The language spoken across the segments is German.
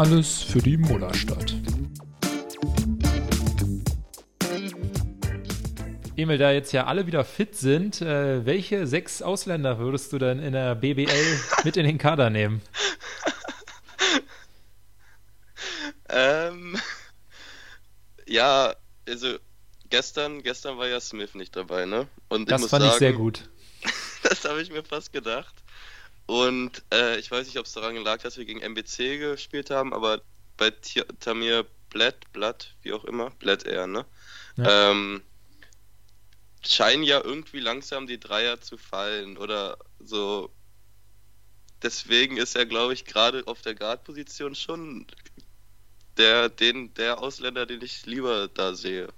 Alles für die Mullerstadt. Emil, da jetzt ja alle wieder fit sind, äh, welche sechs Ausländer würdest du denn in der BBL mit in den Kader nehmen? ähm, ja, also gestern, gestern war ja Smith nicht dabei, ne? Und das fand sagen, ich sehr gut. das habe ich mir fast gedacht. Und äh, ich weiß nicht, ob es daran lag, dass wir gegen MBC gespielt haben, aber bei Tamir Blatt, Blatt, wie auch immer, Blatt eher, ne? Ja. Ähm, scheinen ja irgendwie langsam die Dreier zu fallen oder so. Deswegen ist er, glaube ich, gerade auf der Guard-Position schon der, den, der Ausländer, den ich lieber da sehe.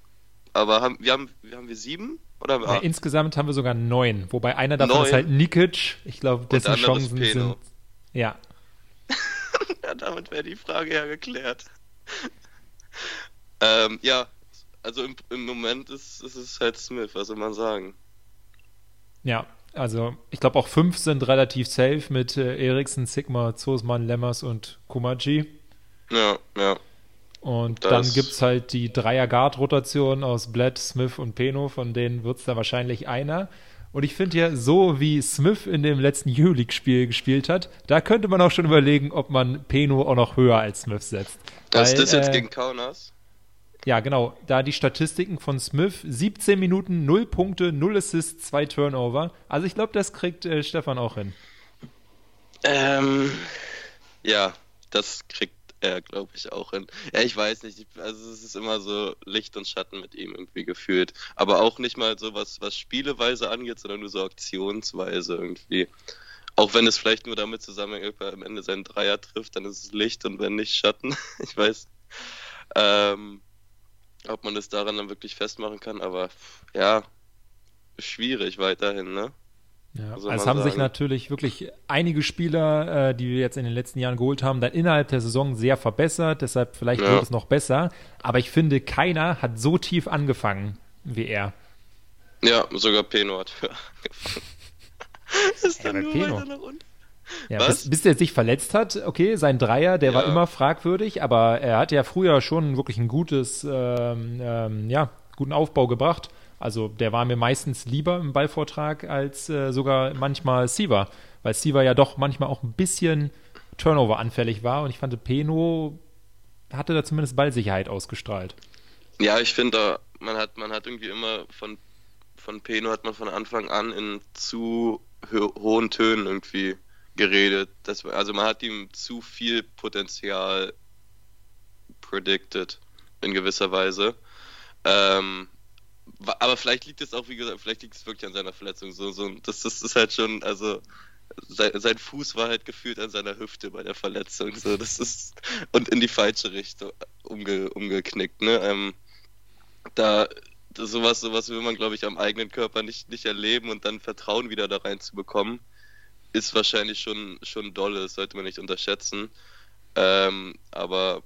Aber haben, wir haben, wir haben wir sieben? Oder ja, insgesamt haben wir sogar neun, wobei einer davon neun. ist halt Nikic. Ich glaube, dessen Chancen sind. Ja. ja, damit wäre die Frage ja geklärt. ähm, ja, also im, im Moment ist, ist, es halt Smith, was soll man sagen? Ja, also ich glaube auch fünf sind relativ safe mit äh, Eriksen, Sigma, Zosman, Lemmers und Kumaji. Ja, ja. Und das dann gibt es halt die Dreier-Guard-Rotation aus Blatt, Smith und Peno, von denen wird es da wahrscheinlich einer. Und ich finde ja, so wie Smith in dem letzten U-League-Spiel gespielt hat, da könnte man auch schon überlegen, ob man Peno auch noch höher als Smith setzt. Das ist das jetzt äh, gegen Kaunas? Ja, genau. Da die Statistiken von Smith: 17 Minuten, 0 Punkte, 0 Assists, 2 Turnover. Also ich glaube, das kriegt äh, Stefan auch hin. Ähm, ja, das kriegt er, glaube ich, auch hin. Ja, ich weiß nicht. Also es ist immer so Licht und Schatten mit ihm irgendwie gefühlt. Aber auch nicht mal so was, was Spieleweise angeht, sondern nur so Aktionsweise irgendwie. Auch wenn es vielleicht nur damit zusammenhängt, ob er am Ende seinen Dreier trifft, dann ist es Licht und wenn nicht Schatten. ich weiß. Ähm, ob man das daran dann wirklich festmachen kann, aber ja, schwierig weiterhin, ne? Ja, also es haben sagen. sich natürlich wirklich einige Spieler, äh, die wir jetzt in den letzten Jahren geholt haben, dann innerhalb der Saison sehr verbessert. Deshalb vielleicht ja. wird es noch besser. Aber ich finde, keiner hat so tief angefangen wie er. Ja, sogar Peno hat ist dann nur Peno. weiter nach unten. Ja, bis, bis, der sich verletzt hat, okay, sein Dreier, der ja. war immer fragwürdig, aber er hat ja früher schon wirklich ein gutes, ähm, ähm, ja, guten Aufbau gebracht. Also der war mir meistens lieber im Ballvortrag als äh, sogar manchmal Siva, weil Siva ja doch manchmal auch ein bisschen Turnover anfällig war und ich fand Peno hatte da zumindest Ballsicherheit ausgestrahlt. Ja, ich finde, man hat, man hat irgendwie immer von, von Peno hat man von Anfang an in zu ho hohen Tönen irgendwie geredet. Das, also man hat ihm zu viel Potenzial predicted in gewisser Weise. Ähm, aber vielleicht liegt es auch, wie gesagt, vielleicht liegt es wirklich an seiner Verletzung. So, so, das, das ist halt schon, also sein, sein, Fuß war halt gefühlt an seiner Hüfte bei der Verletzung. So, das ist und in die falsche Richtung umge, umgeknickt. Ne? Ähm, da sowas, sowas will man, glaube ich, am eigenen Körper nicht, nicht erleben und dann Vertrauen wieder da reinzubekommen ist wahrscheinlich schon, schon doll, das sollte man nicht unterschätzen. Ähm, aber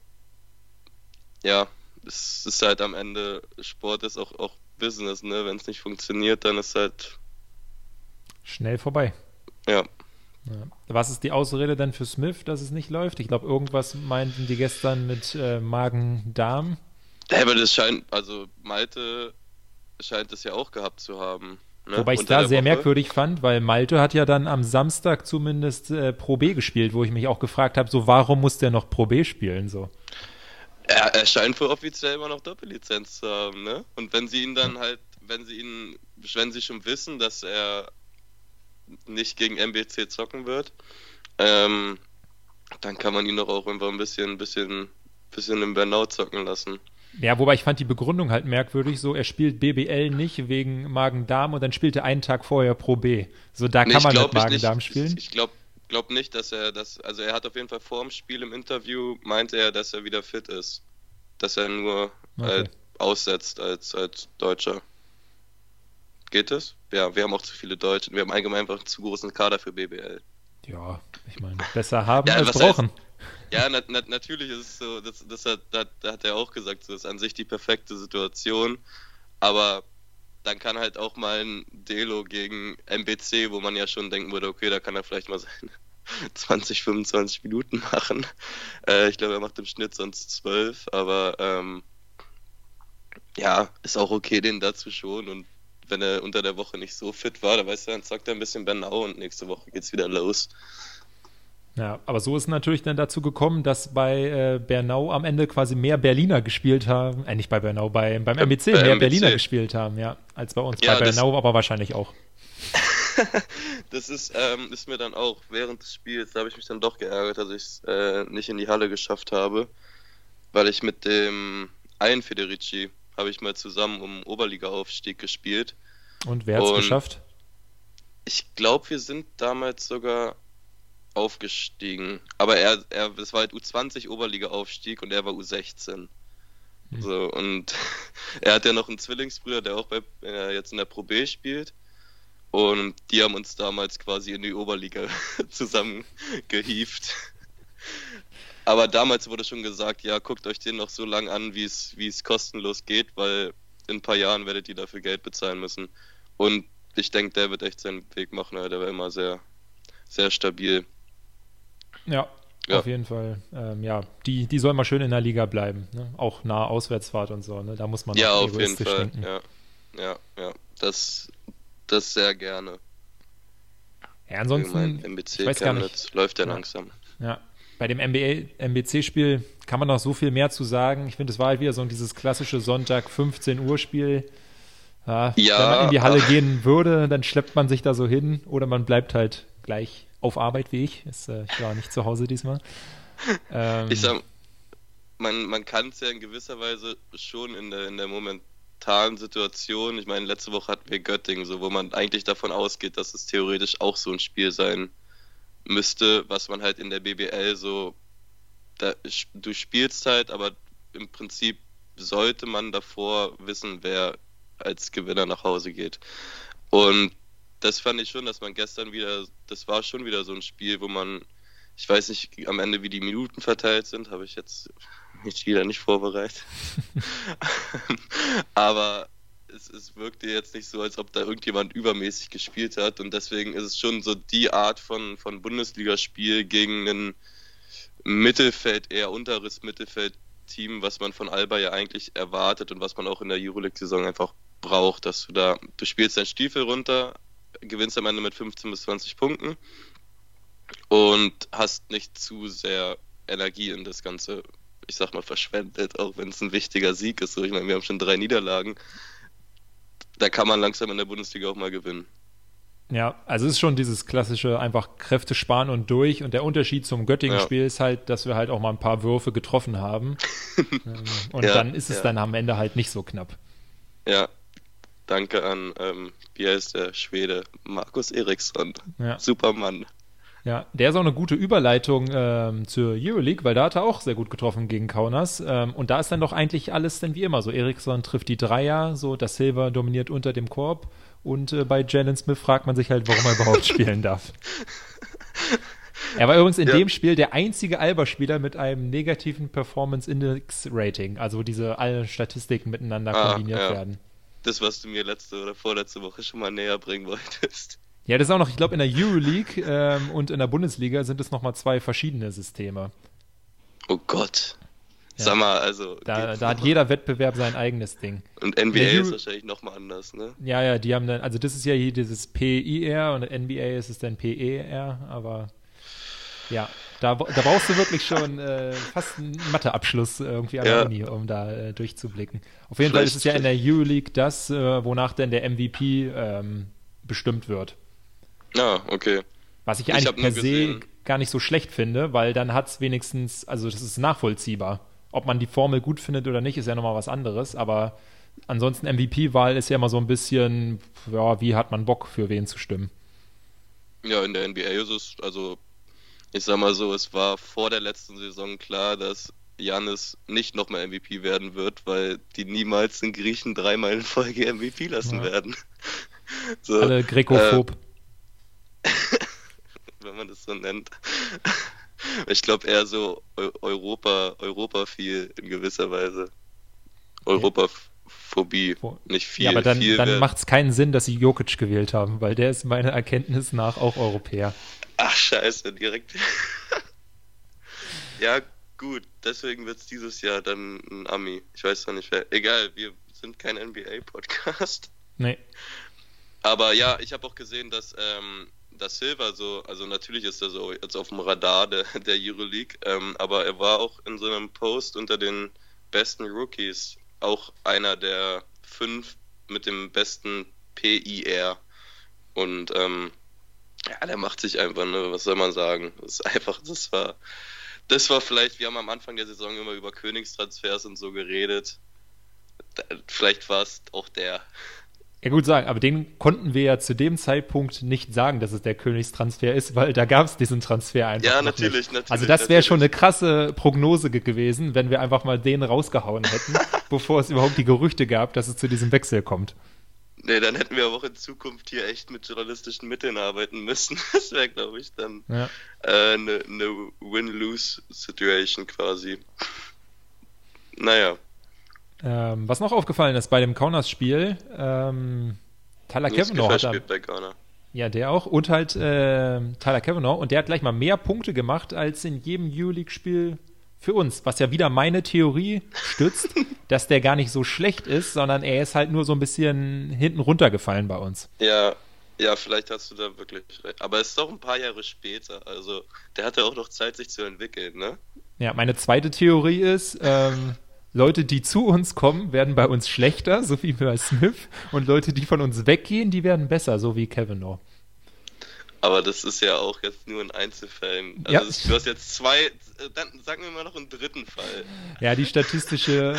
ja, es ist halt am Ende, Sport ist auch, auch Business, ne? Wenn es nicht funktioniert, dann ist halt schnell vorbei. Ja. ja. Was ist die Ausrede denn für Smith, dass es nicht läuft? Ich glaube, irgendwas meinten die gestern mit äh, Magen-Darm. Ja, aber das scheint, also Malte scheint es ja auch gehabt zu haben. Ne? Wobei ich es da sehr Woche. merkwürdig fand, weil Malte hat ja dann am Samstag zumindest äh, Pro B gespielt, wo ich mich auch gefragt habe, so warum muss der noch Pro B spielen so? Er, er scheint wohl offiziell immer noch Doppellizenz zu haben, ne? Und wenn sie ihn dann halt, wenn sie ihn, wenn sie schon wissen, dass er nicht gegen MBC zocken wird, ähm, dann kann man ihn doch auch einfach ein bisschen, ein bisschen, bisschen im Burnout zocken lassen. Ja, wobei ich fand die Begründung halt merkwürdig, so er spielt BBL nicht wegen Magen-Darm und dann spielt er einen Tag vorher Pro B. So, da nee, kann man mit Magen-Darm spielen. Ich, ich glaube glaub nicht, dass er das, also er hat auf jeden Fall vor dem Spiel im Interview, meinte er, dass er wieder fit ist. Dass er nur okay. äh, aussetzt als, als Deutscher. Geht es? Ja, wir haben auch zu viele Deutsche. Wir haben allgemein einfach einen zu großen Kader für BBL. Ja, ich meine, besser haben ja, als brauchen. Heißt, ja, na, na, natürlich ist es so, das, das hat, da, da hat er auch gesagt, so ist an sich die perfekte Situation, aber dann kann halt auch mal ein Delo gegen MBC, wo man ja schon denken würde, okay, da kann er vielleicht mal sein, 20, 25 Minuten machen. Äh, ich glaube, er macht im Schnitt sonst 12, aber ähm, ja, ist auch okay, den dazu schon. Und wenn er unter der Woche nicht so fit war, dann weißt du, dann zockt er ein bisschen Bernau und nächste Woche geht's wieder los. Ja, aber so ist natürlich dann dazu gekommen, dass bei äh, Bernau am Ende quasi mehr Berliner gespielt haben, äh, nicht bei Bernau, bei, beim MBC bei mehr MBC. Berliner gespielt haben, ja, als bei uns. Ja, bei Bernau aber wahrscheinlich auch. das ist, ähm, ist mir dann auch während des Spiels, da habe ich mich dann doch geärgert, dass ich es äh, nicht in die Halle geschafft habe, weil ich mit dem einen Federici habe ich mal zusammen um Oberliga-Aufstieg gespielt. Und wer hat es geschafft? Ich glaube, wir sind damals sogar aufgestiegen. Aber er, er, das war halt U20 Oberliga-Aufstieg und er war U16. Hm. So, und er hat ja noch einen Zwillingsbruder, der auch bei, äh, jetzt in der Pro B spielt. Und die haben uns damals quasi in die Oberliga zusammengehieft. Aber damals wurde schon gesagt, ja, guckt euch den noch so lange an, wie es kostenlos geht, weil in ein paar Jahren werdet ihr dafür Geld bezahlen müssen. Und ich denke, der wird echt seinen Weg machen, der war immer sehr, sehr stabil. Ja, ja. auf jeden Fall. Ähm, ja, die, die soll mal schön in der Liga bleiben. Ne? Auch nahe Auswärtsfahrt und so. Ne? Da muss man ja auf jeden Fall. Denken. Ja, ja, ja. Das, das sehr gerne. Ja, ansonsten. MBC ich weiß gar nicht. läuft ja, ja langsam. Ja, bei dem MBC-Spiel kann man noch so viel mehr zu sagen. Ich finde, es war halt wieder so dieses klassische Sonntag 15 Uhr Spiel. Ja, ja, wenn man in die Halle ach. gehen würde, dann schleppt man sich da so hin oder man bleibt halt gleich auf Arbeit wie ich. Ist, äh, ich war nicht zu Hause diesmal. Ähm, ich sag, man, man kann es ja in gewisser Weise schon in der, in der momentanen Situation. Ich meine, letzte Woche hatten wir Göttingen, so, wo man eigentlich davon ausgeht, dass es theoretisch auch so ein Spiel sein müsste, was man halt in der BBL so, da, du spielst halt, aber im Prinzip sollte man davor wissen, wer als Gewinner nach Hause geht. Und das fand ich schon, dass man gestern wieder, das war schon wieder so ein Spiel, wo man, ich weiß nicht am Ende, wie die Minuten verteilt sind, habe ich jetzt mich wieder nicht vorbereitet. Aber es, es wirkte jetzt nicht so, als ob da irgendjemand übermäßig gespielt hat. Und deswegen ist es schon so die Art von, von Bundesligaspiel gegen ein Mittelfeld, eher unteres Mittelfeld-Team, was man von Alba ja eigentlich erwartet und was man auch in der Euroleague-Saison einfach braucht, dass du da, du spielst deinen Stiefel runter, gewinnst am Ende mit 15 bis 20 Punkten und hast nicht zu sehr Energie in das Ganze, ich sag mal, verschwendet, auch wenn es ein wichtiger Sieg ist. So, ich meine, wir haben schon drei Niederlagen da kann man langsam in der Bundesliga auch mal gewinnen. Ja, also es ist schon dieses klassische einfach Kräfte sparen und durch. Und der Unterschied zum Göttingen-Spiel ja. ist halt, dass wir halt auch mal ein paar Würfe getroffen haben. Ähm, und ja, dann ist es ja. dann am Ende halt nicht so knapp. Ja, danke an, ähm, wie heißt der Schwede? Markus Eriksson. Ja. Supermann. Ja, der ist auch eine gute Überleitung ähm, zur Euroleague, weil da hat er auch sehr gut getroffen gegen Kaunas. Ähm, und da ist dann doch eigentlich alles dann wie immer so. Eriksson trifft die Dreier, so das Silver dominiert unter dem Korb. Und äh, bei Jalen Smith fragt man sich halt, warum er überhaupt spielen darf. Er war übrigens in ja. dem Spiel der einzige Alba-Spieler mit einem negativen Performance Index Rating, also wo diese alle Statistiken miteinander ah, kombiniert ja. werden. Das, was du mir letzte oder vorletzte Woche schon mal näher bringen wolltest. Ja, das ist auch noch, ich glaube, in der Euroleague ähm, und in der Bundesliga sind es nochmal zwei verschiedene Systeme. Oh Gott. Ja. Sag mal, also. Da, da hat jeder Wettbewerb sein eigenes Ding. Und NBA ist wahrscheinlich nochmal anders, ne? Ja, ja, die haben dann, also das ist ja hier dieses PIR und NBA ist es dann PER, aber ja, da, da brauchst du wirklich schon äh, fast einen Matheabschluss irgendwie an der Uni, um da äh, durchzublicken. Auf jeden Fall ist es ja in der Euroleague das, äh, wonach denn der MVP ähm, bestimmt wird. Ah, okay. Was ich eigentlich ich per se gar nicht so schlecht finde, weil dann hat es wenigstens, also das ist nachvollziehbar. Ob man die Formel gut findet oder nicht, ist ja nochmal was anderes, aber ansonsten MVP-Wahl ist ja immer so ein bisschen, ja, wie hat man Bock, für wen zu stimmen? Ja, in der NBA ist es, also ich sag mal so, es war vor der letzten Saison klar, dass Janis nicht nochmal MVP werden wird, weil die niemals den Griechen dreimal in Folge MVP lassen ja. werden. so, Alle grekophob. Äh, wenn man das so nennt. Ich glaube eher so Europa, Europa viel in gewisser Weise. Europa, Phobie. Nicht viel. Ja, aber dann, dann macht es keinen Sinn, dass sie Jokic gewählt haben, weil der ist meiner Erkenntnis nach auch Europäer. Ach, scheiße, direkt. ja, gut, deswegen wird es dieses Jahr dann ein Ami. Ich weiß noch nicht wer. Egal, wir sind kein NBA-Podcast. Nee. Aber ja, ich habe auch gesehen, dass, ähm, dass Silva so, also natürlich ist er so jetzt auf dem Radar der, der Euroleague, ähm, aber er war auch in so einem Post unter den besten Rookies auch einer der fünf mit dem besten PIR. Und ähm, ja, der macht sich einfach, ne, was soll man sagen? Das ist einfach, das war, das war vielleicht, wir haben am Anfang der Saison immer über Königstransfers und so geredet. Vielleicht war es auch der. Ja, gut sagen, aber den konnten wir ja zu dem Zeitpunkt nicht sagen, dass es der Königstransfer ist, weil da gab es diesen Transfer einfach. Ja, natürlich, natürlich. Also, das wäre schon eine krasse Prognose gewesen, wenn wir einfach mal den rausgehauen hätten, bevor es überhaupt die Gerüchte gab, dass es zu diesem Wechsel kommt. Nee, dann hätten wir aber auch in Zukunft hier echt mit journalistischen Mitteln arbeiten müssen. Das wäre, glaube ich, dann eine ja. äh, ne, ne Win-Lose-Situation quasi. Naja. Ähm, was noch aufgefallen ist bei dem Kaunas-Spiel, ähm, Tyler Kavanaugh hat spielt bei Ghana. Ja, der auch. Und halt äh, Tyler Kavanaugh. Und der hat gleich mal mehr Punkte gemacht als in jedem Euroleague-Spiel für uns, was ja wieder meine Theorie stützt, dass der gar nicht so schlecht ist, sondern er ist halt nur so ein bisschen hinten runtergefallen bei uns. Ja, ja, vielleicht hast du da wirklich recht. Aber es ist doch ein paar Jahre später, also der hatte auch noch Zeit, sich zu entwickeln, ne? Ja, meine zweite Theorie ist, ähm, Leute, die zu uns kommen, werden bei uns schlechter, so wie bei Smith, und Leute, die von uns weggehen, die werden besser, so wie Kavanaugh. Aber das ist ja auch jetzt nur in Einzelfällen. Also ja. du hast jetzt zwei, dann sagen wir mal noch einen dritten Fall. Ja, die statistische,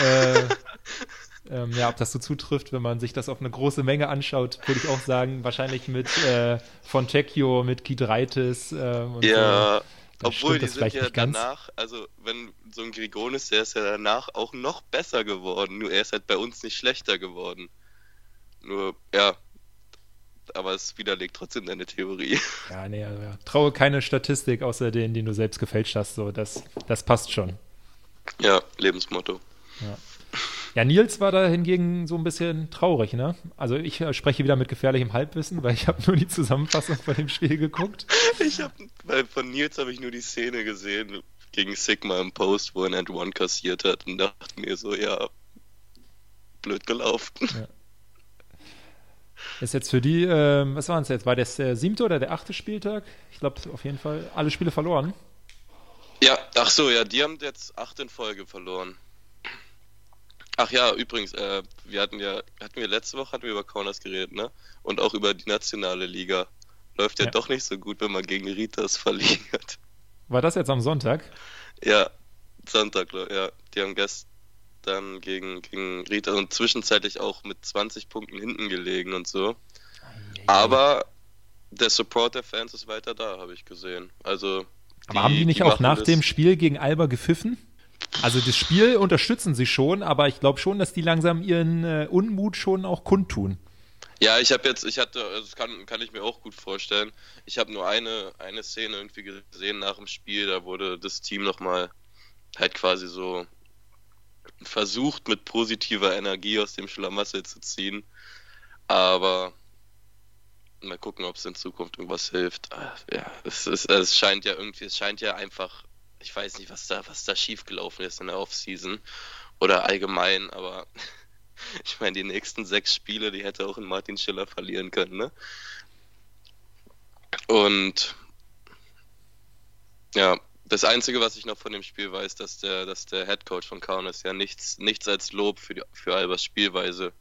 äh, ähm, ja, ob das so zutrifft, wenn man sich das auf eine große Menge anschaut, würde ich auch sagen, wahrscheinlich mit äh, Fontecchio, mit Kidreitis äh, und ja. So. Obwohl, die sind ja danach, also wenn so ein Grigonis, der ist ja danach auch noch besser geworden, nur er ist halt bei uns nicht schlechter geworden. Nur, ja, aber es widerlegt trotzdem deine Theorie. Ja, nee, also, ja. traue keine Statistik außer denen, die du selbst gefälscht hast. So, das, das passt schon. Ja, Lebensmotto. Ja. ja, Nils war da hingegen so ein bisschen traurig, ne? Also ich äh, spreche wieder mit gefährlichem Halbwissen, weil ich habe nur die Zusammenfassung von dem Spiel geguckt. Ich habe, weil von Nils habe ich nur die Szene gesehen gegen Sigma im Post, wo er ein One kassiert hat und dachte mir so, ja, blöd gelaufen. Ja. Ist jetzt für die, äh, was waren es jetzt? War das der siebte oder der achte Spieltag? Ich glaube auf jeden Fall alle Spiele verloren. Ja, ach so, ja, die haben jetzt acht in Folge verloren. Ach ja, übrigens, äh, wir hatten ja, hatten wir letzte Woche hatten wir über Kaunas geredet, ne? Und auch über die nationale Liga. Läuft ja, ja. doch nicht so gut, wenn man gegen Ritas verliert. War das jetzt am Sonntag? Ja, Sonntag, ja. Die haben gestern dann gegen, gegen Rita und zwischenzeitlich auch mit 20 Punkten hinten gelegen und so. Aber der Support der Fans ist weiter da, habe ich gesehen. Also. Die, aber haben die nicht die auch nach dem Spiel gegen Alba gepfiffen? Also das Spiel unterstützen sie schon, aber ich glaube schon, dass die langsam ihren äh, Unmut schon auch kundtun. Ja, ich habe jetzt, ich hatte, das kann, kann ich mir auch gut vorstellen. Ich habe nur eine, eine Szene irgendwie gesehen nach dem Spiel, da wurde das Team nochmal halt quasi so versucht, mit positiver Energie aus dem Schlamassel zu ziehen. Aber mal gucken, ob es in Zukunft irgendwas hilft. Ja, es, ist, es scheint ja irgendwie, es scheint ja einfach, ich weiß nicht, was da, was da schiefgelaufen ist in der Offseason oder allgemein, aber ich meine, die nächsten sechs Spiele, die hätte auch ein Martin Schiller verlieren können, ne? Und ja, das Einzige, was ich noch von dem Spiel weiß, dass der, dass der Head Coach von Kaunas ja nichts, nichts als Lob für, die, für Albers Spielweise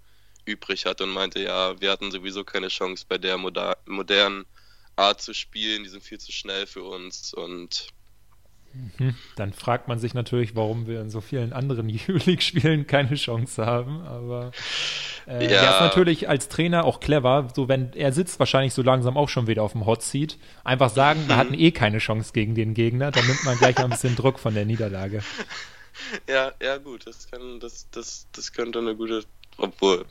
übrig hat und meinte, ja, wir hatten sowieso keine Chance bei der modernen Art zu spielen, die sind viel zu schnell für uns und. Dann fragt man sich natürlich, warum wir in so vielen anderen EU-League-Spielen keine Chance haben. Aber äh, ja. er ist natürlich als Trainer auch clever. So, wenn er sitzt wahrscheinlich so langsam auch schon wieder auf dem Hot Seat. Einfach sagen, mhm. wir hatten eh keine Chance gegen den Gegner. Dann nimmt man gleich ein bisschen Druck von der Niederlage. Ja, ja, gut. Das kann, das, das, das könnte eine gute. Obwohl.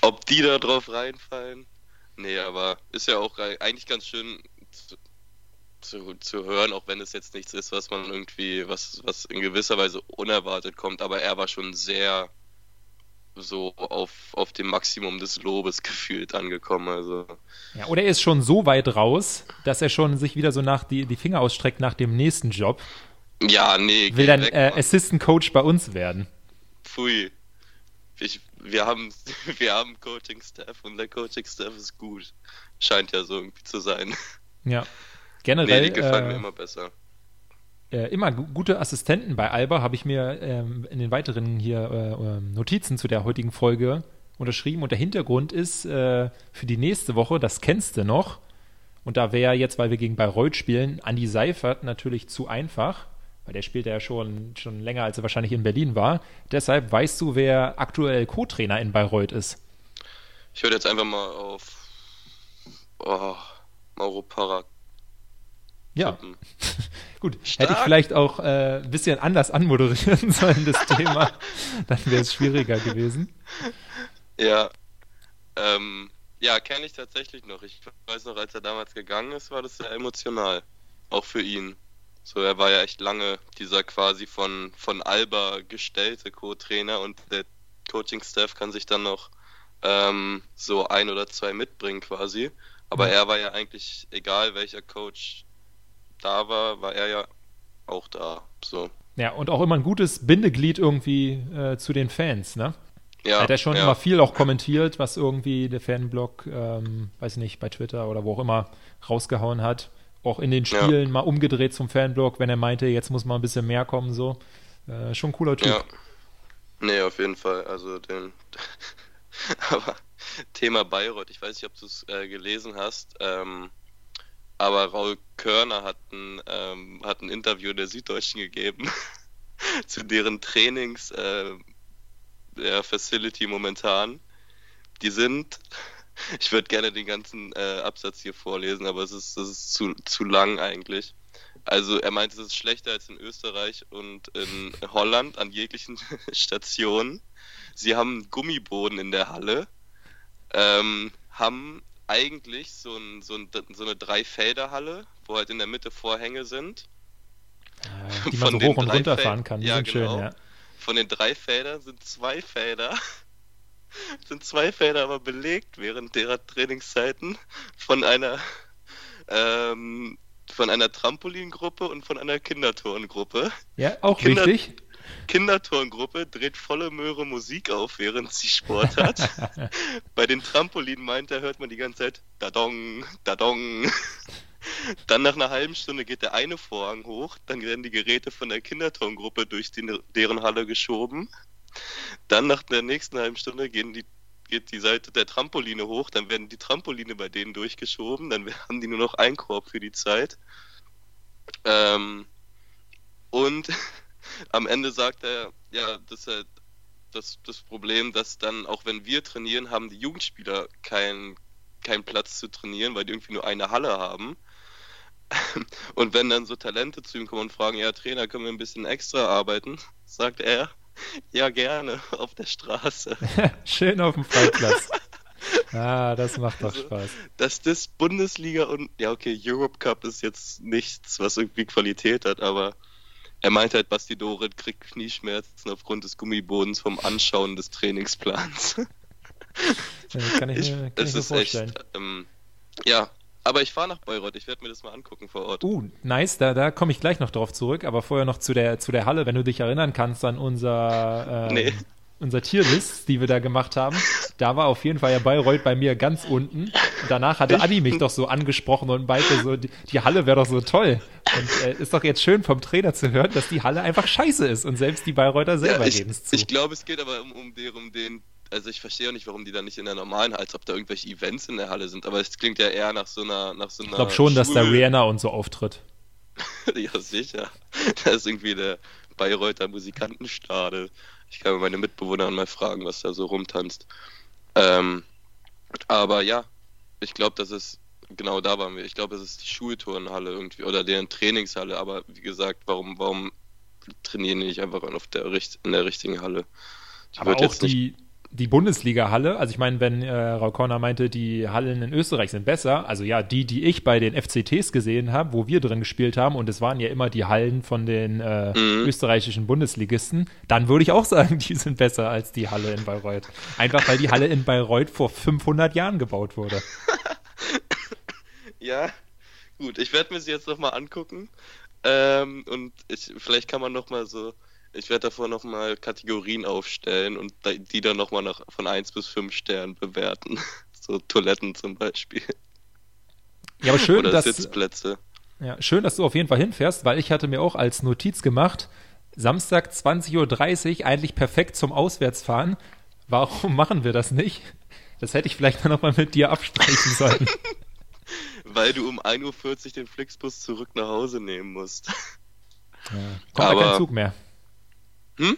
Ob die da drauf reinfallen? Nee, aber ist ja auch eigentlich ganz schön zu, zu hören, auch wenn es jetzt nichts ist, was man irgendwie, was, was in gewisser Weise unerwartet kommt, aber er war schon sehr so auf, auf dem Maximum des Lobes gefühlt angekommen. Also. Ja, oder er ist schon so weit raus, dass er schon sich wieder so nach die, die Finger ausstreckt nach dem nächsten Job. Ja, nee. Will dann äh, Assistant Coach bei uns werden. Pfui. Ich, wir haben, wir haben Coaching Staff und der Coaching Staff ist gut. Scheint ja so irgendwie zu sein. Ja. Generell. Nee, die gefallen äh, mir immer besser. Äh, immer gute Assistenten bei Alba habe ich mir ähm, in den weiteren hier äh, ähm, Notizen zu der heutigen Folge unterschrieben. Und der Hintergrund ist äh, für die nächste Woche, das kennst du noch. Und da wäre jetzt, weil wir gegen Bayreuth spielen, Andi Seifert natürlich zu einfach weil der spielt ja schon, schon länger, als er wahrscheinlich in Berlin war. Deshalb weißt du, wer aktuell Co-Trainer in Bayreuth ist. Ich würde jetzt einfach mal auf oh, Mauro Parra. Ja, gut. Stark. Hätte ich vielleicht auch äh, ein bisschen anders anmoderieren sollen, das Thema. Dann wäre es schwieriger gewesen. Ja, ähm, ja, kenne ich tatsächlich noch. Ich weiß noch, als er damals gegangen ist, war das sehr emotional. Auch für ihn. So, er war ja echt lange dieser quasi von, von Alba gestellte Co-Trainer und der Coaching-Staff kann sich dann noch ähm, so ein oder zwei mitbringen quasi. Aber mhm. er war ja eigentlich, egal welcher Coach da war, war er ja auch da. So. Ja, und auch immer ein gutes Bindeglied irgendwie äh, zu den Fans, ne? Ja, hat er schon ja. immer viel auch kommentiert, was irgendwie der Fanblog, ähm, weiß nicht, bei Twitter oder wo auch immer rausgehauen hat auch in den Spielen ja. mal umgedreht zum Fanblog, wenn er meinte, jetzt muss mal ein bisschen mehr kommen, so. Äh, schon ein cooler Typ. Ja. Nee, auf jeden Fall. Also den. aber Thema Bayreuth, ich weiß nicht, ob du es äh, gelesen hast, ähm, aber Raul Körner hat ein, ähm, hat ein Interview der Süddeutschen gegeben zu deren Trainings äh, der Facility momentan. Die sind ich würde gerne den ganzen äh, Absatz hier vorlesen, aber es ist, es ist zu, zu lang eigentlich. Also er meint, es ist schlechter als in Österreich und in Holland an jeglichen Stationen. Sie haben Gummiboden in der Halle, ähm, haben eigentlich so, ein, so, ein, so eine Dreifelderhalle, wo halt in der Mitte Vorhänge sind. Äh, die man Von so hoch und runter fahren kann. Die ja, sind genau. schön, ja. Von den drei Feldern sind zwei Felder sind zwei Felder aber belegt während derer Trainingszeiten von einer ähm, von einer Trampolingruppe und von einer Kinderturngruppe. Ja, auch Kinder richtig. Kinderturngruppe dreht volle Möhre Musik auf, während sie Sport hat. Bei den Trampolinen meint er, hört man die ganze Zeit Dadong, Dadong. Dann nach einer halben Stunde geht der eine Vorhang hoch, dann werden die Geräte von der Kinderturngruppe durch die, deren Halle geschoben. Dann nach der nächsten halben Stunde gehen die, geht die Seite der Trampoline hoch, dann werden die Trampoline bei denen durchgeschoben, dann haben die nur noch einen Korb für die Zeit. Ähm, und am Ende sagt er, ja, das ist halt das, das Problem, dass dann, auch wenn wir trainieren, haben die Jugendspieler keinen keinen Platz zu trainieren, weil die irgendwie nur eine Halle haben. Und wenn dann so Talente zu ihm kommen und fragen, ja, Trainer, können wir ein bisschen extra arbeiten, sagt er, ja, gerne, auf der Straße. Schön auf dem Freiplatz. ah, das macht doch also, Spaß. Dass das Bundesliga und, ja, okay, Europe Cup ist jetzt nichts, was irgendwie Qualität hat, aber er meint halt, Basti Dorit kriegt Knieschmerzen aufgrund des Gummibodens vom Anschauen des Trainingsplans. ja, kann ich mir, kann ich mir vorstellen. Echt, ähm, ja, aber ich fahre nach Bayreuth, ich werde mir das mal angucken vor Ort. Uh, nice, da, da komme ich gleich noch drauf zurück, aber vorher noch zu der, zu der Halle, wenn du dich erinnern kannst an unser, äh, nee. Unser Tierlist, die wir da gemacht haben. Da war auf jeden Fall ja Bayreuth bei mir ganz unten. Danach hatte Adi mich doch so angesprochen und meinte so, die, die Halle wäre doch so toll. Und äh, ist doch jetzt schön vom Trainer zu hören, dass die Halle einfach scheiße ist und selbst die Bayreuther selber ja, geben es zu. Ich glaube, es geht aber um, um, den, um den also ich verstehe auch nicht, warum die da nicht in der normalen, als ob da irgendwelche Events in der Halle sind, aber es klingt ja eher nach so einer, nach so einer. Ich glaube schon, Schule. dass da Rihanna und so auftritt. ja, sicher. Da ist irgendwie der Bayreuther Musikantenstadel. Ich kann meine Mitbewohner mal fragen, was da so rumtanzt. Ähm, aber ja, ich glaube, das ist, genau da waren wir. Ich glaube, es ist die Schulturnhalle irgendwie oder deren Trainingshalle, aber wie gesagt, warum, warum trainieren die nicht einfach auf der, in der richtigen Halle? Die aber auch die, die Bundesliga-Halle, also ich meine, wenn äh, Raukorner meinte, die Hallen in Österreich sind besser, also ja, die, die ich bei den FCTs gesehen habe, wo wir drin gespielt haben, und es waren ja immer die Hallen von den äh, mhm. österreichischen Bundesligisten, dann würde ich auch sagen, die sind besser als die Halle in Bayreuth. Einfach weil die Halle in Bayreuth vor 500 Jahren gebaut wurde. ja, gut, ich werde mir sie jetzt nochmal angucken. Ähm, und ich, vielleicht kann man nochmal so ich werde davor nochmal Kategorien aufstellen und die dann nochmal von 1 bis 5 Sternen bewerten. So Toiletten zum Beispiel. Ja, aber schön, Oder dass, Sitzplätze. Ja, schön, dass du auf jeden Fall hinfährst, weil ich hatte mir auch als Notiz gemacht, Samstag 20.30 Uhr eigentlich perfekt zum Auswärtsfahren. Warum machen wir das nicht? Das hätte ich vielleicht noch mal mit dir absprechen sollen. weil du um 1.40 Uhr den Flixbus zurück nach Hause nehmen musst. Ja, kommt aber, kein Zug mehr. Hm?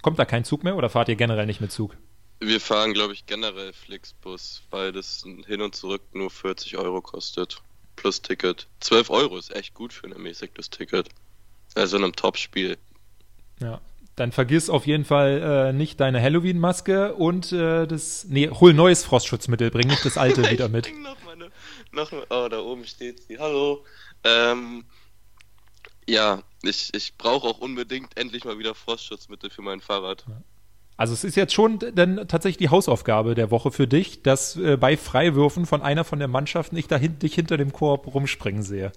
Kommt da kein Zug mehr oder fahrt ihr generell nicht mit Zug? Wir fahren, glaube ich, generell Flixbus, weil das hin und zurück nur 40 Euro kostet. Plus Ticket. 12 Euro ist echt gut für ein ermäßigtes Ticket. Also in einem Top-Spiel. Ja. Dann vergiss auf jeden Fall äh, nicht deine Halloween-Maske und äh, das. Nee, hol neues Frostschutzmittel, bring nicht das alte wieder mit. Bring noch meine, noch, oh, da oben steht sie. Hallo. Ähm, ja, ich, ich brauche auch unbedingt endlich mal wieder Frostschutzmittel für mein Fahrrad. Also es ist jetzt schon dann tatsächlich die Hausaufgabe der Woche für dich, dass äh, bei Freiwürfen von einer von der Mannschaft nicht dahin, dich hinter dem Korb rumspringen sehe.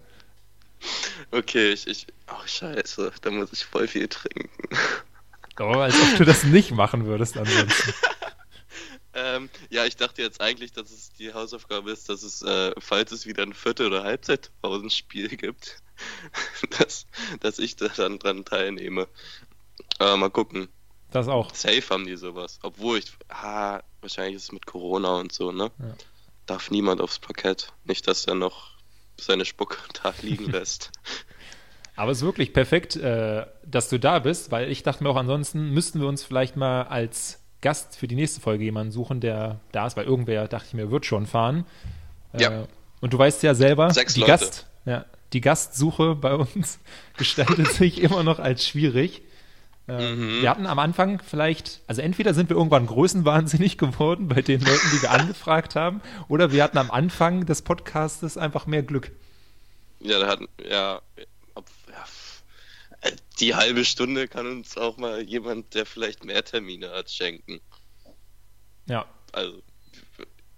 Okay, ich, ich, oh scheiße, da muss ich voll viel trinken. Oh, als ob du das nicht machen würdest ansonsten. ähm, ja, ich dachte jetzt eigentlich, dass es die Hausaufgabe ist, dass es, äh, falls es wieder ein Viertel- oder Halbzeitpausenspiel gibt, dass, dass ich da dann dran teilnehme. Aber mal gucken. Das auch. Safe haben die sowas. Obwohl ich, ah, wahrscheinlich ist es mit Corona und so, ne? Ja. Darf niemand aufs Parkett. Nicht, dass er noch seine Spucke da liegen lässt. Aber es ist wirklich perfekt, äh, dass du da bist, weil ich dachte mir auch, ansonsten müssten wir uns vielleicht mal als Gast für die nächste Folge jemanden suchen, der da ist, weil irgendwer, dachte ich mir, wird schon fahren. Äh, ja. Und du weißt ja selber, Sechs die Leute. Gast, ja, die Gastsuche bei uns gestaltet sich immer noch als schwierig. Äh, mhm. Wir hatten am Anfang vielleicht, also entweder sind wir irgendwann größenwahnsinnig geworden bei den Leuten, die wir angefragt haben, oder wir hatten am Anfang des Podcastes einfach mehr Glück. Ja, da hatten, ja, die halbe Stunde kann uns auch mal jemand, der vielleicht mehr Termine hat, schenken. Ja. Also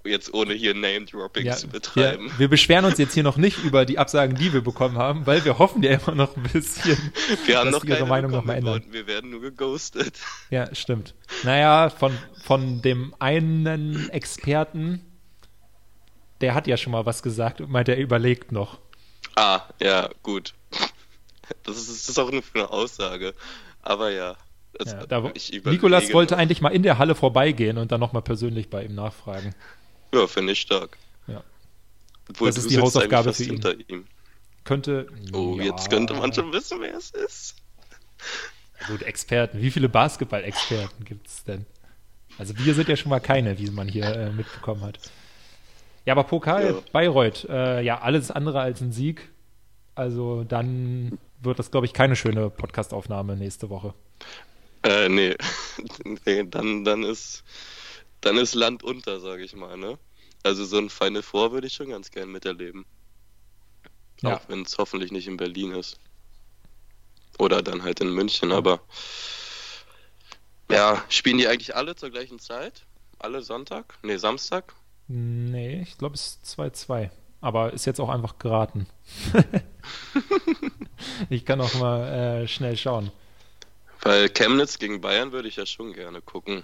jetzt ohne hier Name-Dropping ja, zu betreiben. Wir, wir, beschweren uns jetzt hier noch nicht über die Absagen, die wir bekommen haben, weil wir hoffen ja immer noch ein bisschen, wir haben dass noch ihre Meinung noch mal ändern. Wir werden nur geghostet. Ja, stimmt. Naja, von, von dem einen Experten, der hat ja schon mal was gesagt und meint, er überlegt noch. Ah, ja, gut. Das ist, das ist auch nur für eine Aussage. Aber ja. ja da, Nikolas wollte noch. eigentlich mal in der Halle vorbeigehen und dann nochmal persönlich bei ihm nachfragen. Ja, finde ich stark. Ja. Obwohl, das ist die Hausaufgabe für ihn. ihm. Könnte. Oh, ja. jetzt könnte man schon wissen, wer es ist. Gut, Experten. Wie viele Basketball-Experten gibt es denn? Also wir sind ja schon mal keine, wie man hier äh, mitbekommen hat. Ja, aber Pokal ja. Bayreuth, äh, ja, alles andere als ein Sieg. Also dann wird das, glaube ich, keine schöne Podcastaufnahme nächste Woche. Äh, nee. nee dann, dann ist dann ist Land unter, sage ich mal, ne? Also so ein Final Four würde ich schon ganz gern miterleben. Ja. Auch wenn es hoffentlich nicht in Berlin ist. Oder dann halt in München, aber ja, spielen die eigentlich alle zur gleichen Zeit? Alle Sonntag? Ne, Samstag? Nee, ich glaube es ist 2-2. Aber ist jetzt auch einfach geraten. ich kann auch mal äh, schnell schauen. Weil Chemnitz gegen Bayern würde ich ja schon gerne gucken.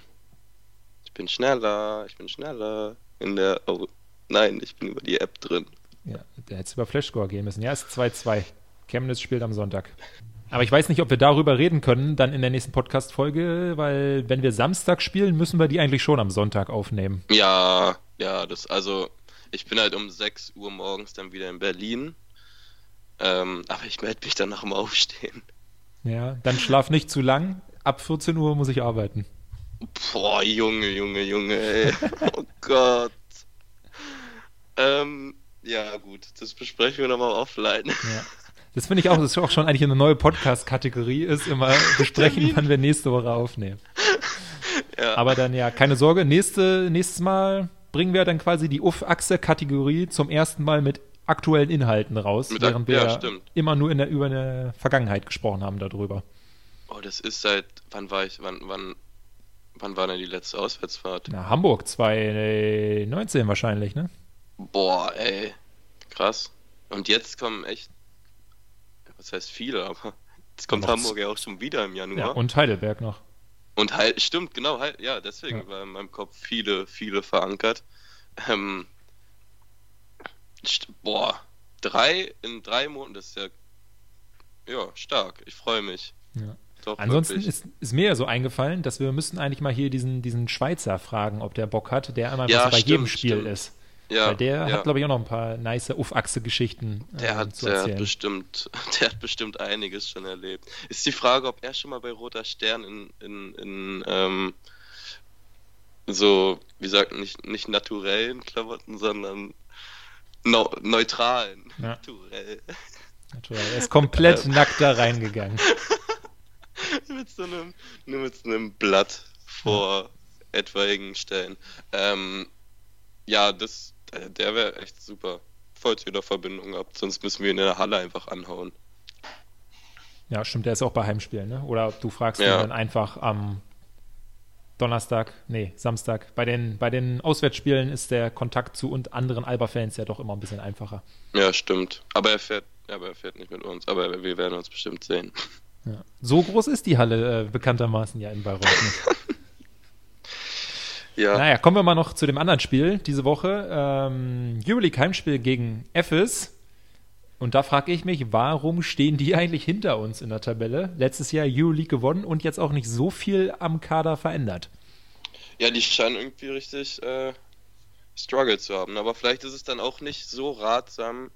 Ich bin schneller, ich bin schneller. In der. Oh, nein, ich bin über die App drin. Ja, der hätte es über Flashscore gehen müssen. Ja, es ist 2-2. Chemnitz spielt am Sonntag. Aber ich weiß nicht, ob wir darüber reden können, dann in der nächsten Podcast-Folge, weil wenn wir Samstag spielen, müssen wir die eigentlich schon am Sonntag aufnehmen. Ja, ja, das, also, ich bin halt um 6 Uhr morgens dann wieder in Berlin. Ähm, aber ich melde mich dann nach dem Aufstehen. Ja, dann schlaf nicht zu lang. Ab 14 Uhr muss ich arbeiten. Boah, Junge, Junge, Junge, ey. Oh Gott. ähm, ja, gut, das besprechen wir nochmal offline. Ja. Das finde ich auch, das ist auch schon eigentlich eine neue Podcast-Kategorie, ist immer besprechen, wann wir nächste Woche aufnehmen. ja. Aber dann ja, keine Sorge, nächste, nächstes Mal bringen wir dann quasi die Uff-Achse-Kategorie zum ersten Mal mit aktuellen Inhalten raus, mit während wir ja, immer nur in der, über eine Vergangenheit gesprochen haben darüber. Oh, das ist seit, wann war ich, wann, wann, wann war denn die letzte Auswärtsfahrt? Na, Hamburg 2019 wahrscheinlich, ne? Boah, ey, krass. Und jetzt kommen echt, was heißt viele, aber jetzt kommt Hamburg ja auch schon wieder im Januar. Ja, und Heidelberg noch. Und halt, stimmt, genau, halt, ja, deswegen ja. war in meinem Kopf viele, viele verankert. Ähm, boah, drei in drei Monaten, das ist ja, ja, stark. Ich freue mich. Ja. Doch, Ansonsten ist, ist, mir ja so eingefallen, dass wir müssten eigentlich mal hier diesen, diesen Schweizer fragen, ob der Bock hat, der einmal ja, bei stimmt, jedem Spiel stimmt. ist. Ja, Weil der ja. hat, glaube ich, auch noch ein paar nice Uff-Achse-Geschichten. Der, äh, hat, der hat bestimmt, der hat bestimmt einiges schon erlebt. Ist die Frage, ob er schon mal bei Roter Stern in, in, in ähm, so, wie sagt nicht, nicht naturellen Klamotten, sondern no, neutralen. Ja. Naturell. Naturell. Er ist komplett nackt da reingegangen. mit so einem, nur mit so einem Blatt vor ja. etwaigen Stellen. Ähm, ja, das, der wäre echt super. Falls ihr da Verbindung habt, sonst müssen wir ihn in der Halle einfach anhauen. Ja, stimmt, der ist auch bei Heimspielen, ne? Oder du fragst ja. ihn dann einfach am Donnerstag, nee, Samstag. Bei den, bei den Auswärtsspielen ist der Kontakt zu und anderen Alba-Fans ja doch immer ein bisschen einfacher. Ja, stimmt. Aber er fährt, aber er fährt nicht mit uns, aber wir werden uns bestimmt sehen. Ja. So groß ist die Halle äh, bekanntermaßen ja in Bayreuth nicht. ja. Naja, kommen wir mal noch zu dem anderen Spiel diese Woche. Ähm, Euroleague Heimspiel gegen Ephes. Und da frage ich mich, warum stehen die eigentlich hinter uns in der Tabelle? Letztes Jahr Euroleague gewonnen und jetzt auch nicht so viel am Kader verändert. Ja, die scheinen irgendwie richtig äh, Struggle zu haben. Aber vielleicht ist es dann auch nicht so ratsam,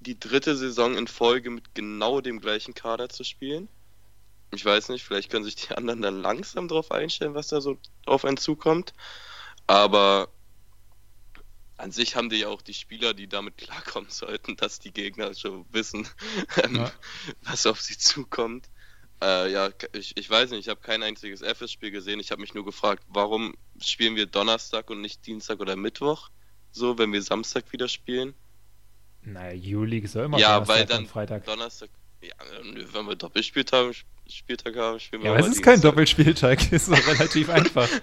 die dritte Saison in Folge mit genau dem gleichen Kader zu spielen. Ich weiß nicht, vielleicht können sich die anderen dann langsam darauf einstellen, was da so auf einen zukommt. Aber an sich haben die ja auch die Spieler, die damit klarkommen sollten, dass die Gegner schon wissen, ja. was auf sie zukommt. Äh, ja, ich, ich weiß nicht, ich habe kein einziges FS-Spiel gesehen. Ich habe mich nur gefragt, warum spielen wir Donnerstag und nicht Dienstag oder Mittwoch? So, wenn wir Samstag wieder spielen. Naja, Juli ja immer ja, Donnerstag weil dann Freitag. Donnerstag, ja, wenn wir Doppelspieltag haben, Spieltag haben, spielen wir Ja, aber es ist kein Doppelspieltag, ist doch relativ einfach.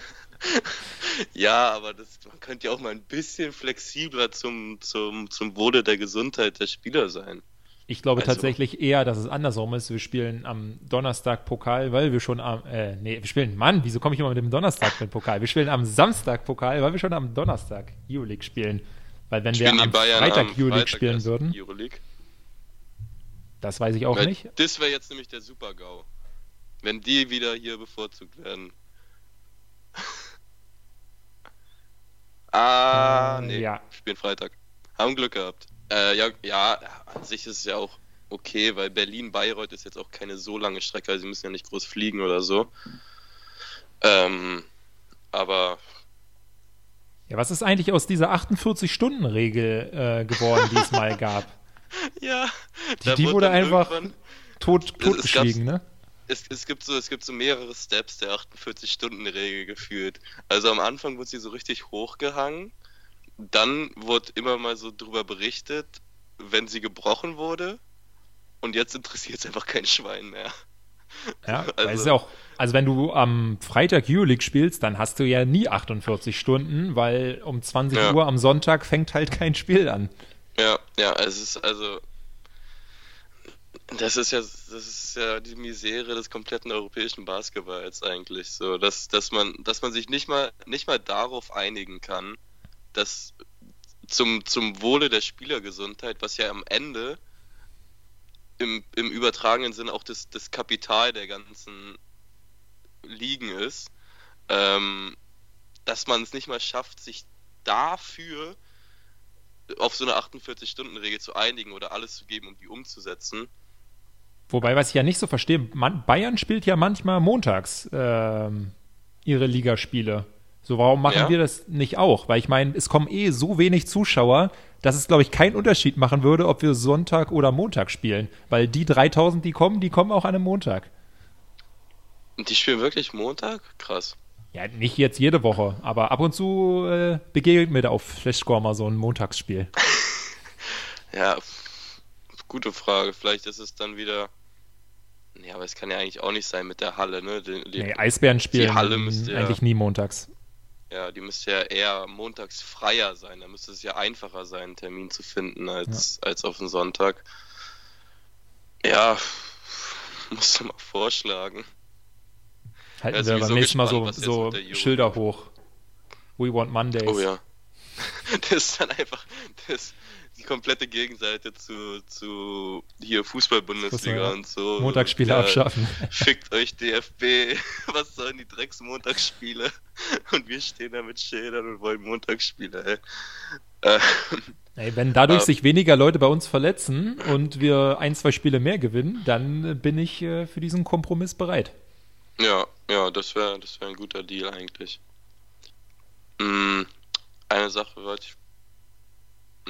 Ja, aber das, man könnte ja auch mal ein bisschen flexibler zum, zum, zum Wohle der Gesundheit der Spieler sein. Ich glaube also. tatsächlich eher, dass es andersrum ist. Wir spielen am Donnerstag Pokal, weil wir schon am, äh, nee, wir spielen, Mann, wieso komme ich immer mit dem Donnerstag mit Pokal? Wir spielen am Samstag Pokal, weil wir schon am Donnerstag Euroleague spielen. Weil wenn wir am Freitag Euroleague spielen würden, Euroleague. das weiß ich auch Weil nicht. Das wäre jetzt nämlich der Super-GAU. Wenn die wieder hier bevorzugt werden. ah, nee, ja. spielen Freitag. Haben Glück gehabt. Äh, ja, ja, an sich ist es ja auch okay, weil Berlin-Bayreuth ist jetzt auch keine so lange Strecke, also sie müssen ja nicht groß fliegen oder so. Ähm, aber ja, was ist eigentlich aus dieser 48-Stunden-Regel äh, geworden, die es mal gab? ja, die, die wurde einfach tot, totgeschwiegen, ne? Es, es, gibt so, es gibt so mehrere Steps der 48-Stunden-Regel gefühlt. Also am Anfang wurde sie so richtig hochgehangen. Dann wurde immer mal so drüber berichtet, wenn sie gebrochen wurde. Und jetzt interessiert es einfach kein Schwein mehr. Ja, also, ist ja auch, also wenn du am Freitag Euroleague spielst, dann hast du ja nie 48 Stunden, weil um 20 ja. Uhr am Sonntag fängt halt kein Spiel an. Ja, ja, es ist also das ist ja das ist ja die Misere des kompletten europäischen Basketballs eigentlich so, dass, dass man dass man sich nicht mal nicht mal darauf einigen kann, dass zum zum Wohle der Spielergesundheit, was ja am Ende im, im übertragenen Sinne auch das, das Kapital der ganzen Ligen ist, ähm, dass man es nicht mal schafft, sich dafür auf so eine 48-Stunden-Regel zu einigen oder alles zu geben, um die umzusetzen. Wobei, was ich ja nicht so verstehe, man, Bayern spielt ja manchmal montags ähm, ihre Ligaspiele. So, warum machen ja. wir das nicht auch? Weil ich meine, es kommen eh so wenig Zuschauer, dass es, glaube ich, keinen Unterschied machen würde, ob wir Sonntag oder Montag spielen. Weil die 3000, die kommen, die kommen auch an einem Montag. Und die spielen wirklich Montag? Krass. Ja, nicht jetzt jede Woche, aber ab und zu äh, begegnet mir da auf Flashscore mal so ein Montagsspiel. ja, gute Frage. Vielleicht ist es dann wieder. Ja, aber es kann ja eigentlich auch nicht sein mit der Halle, ne? Die, die, nee, Eisbären spielen eigentlich ja, nie montags. Ja, die müsste ja eher montags freier sein. Da müsste es ja einfacher sein, einen Termin zu finden als, ja. als auf den Sonntag. Ja, musst du mal vorschlagen. Halten ja, wir beim nächsten Mal so, so Schilder hoch. We want Mondays. Oh ja. Das ist dann einfach das, die komplette Gegenseite zu, zu hier Fußball-Bundesliga und so. Montagsspiele ja, abschaffen. Fickt euch DFB. Was sollen die Drecks-Montagsspiele? Und wir stehen da mit Schildern und wollen Montagsspiele, ey. Ähm, ey wenn dadurch äh, sich weniger Leute bei uns verletzen und wir ein, zwei Spiele mehr gewinnen, dann bin ich äh, für diesen Kompromiss bereit. Ja, ja, das wäre das wär ein guter Deal eigentlich. Mm, eine Sache wollte ich.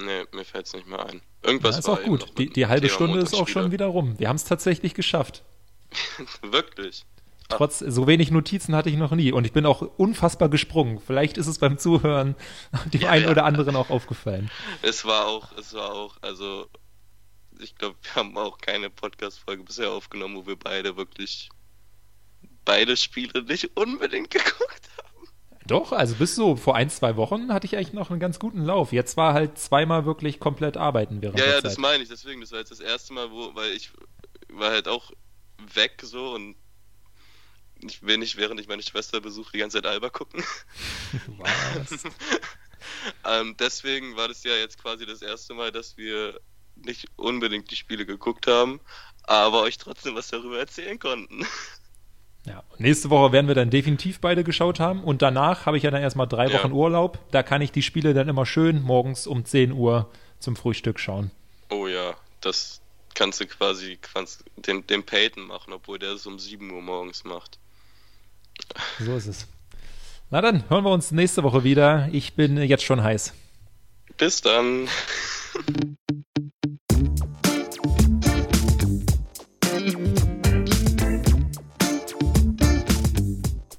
Nee, mir fällt es nicht mehr ein. Irgendwas ja, ist auch gut. Die, die halbe Stunde ist auch schon wieder rum. Wir haben es tatsächlich geschafft. Wirklich. Trotz so wenig Notizen hatte ich noch nie und ich bin auch unfassbar gesprungen. Vielleicht ist es beim Zuhören dem ja, einen ja. oder anderen auch aufgefallen. Es war auch, es war auch, also ich glaube, wir haben auch keine Podcast-Folge bisher aufgenommen, wo wir beide wirklich beide Spiele nicht unbedingt geguckt haben. Doch, also bis so vor ein, zwei Wochen hatte ich eigentlich noch einen ganz guten Lauf. Jetzt war halt zweimal wirklich komplett arbeiten während ja, der ja, Zeit. Ja, das meine ich, deswegen, das war jetzt das erste Mal, wo, weil ich war halt auch weg so und ich will nicht, während ich meine Schwester besuche, die ganze Zeit Alba gucken. Was? ähm, deswegen war das ja jetzt quasi das erste Mal, dass wir nicht unbedingt die Spiele geguckt haben, aber euch trotzdem was darüber erzählen konnten. Ja, nächste Woche werden wir dann definitiv beide geschaut haben und danach habe ich ja dann erstmal drei Wochen ja. Urlaub. Da kann ich die Spiele dann immer schön morgens um 10 Uhr zum Frühstück schauen. Oh ja, das kannst du quasi kannst den, den Peyton machen, obwohl der es um 7 Uhr morgens macht. So ist es. Na dann, hören wir uns nächste Woche wieder. Ich bin jetzt schon heiß. Bis dann.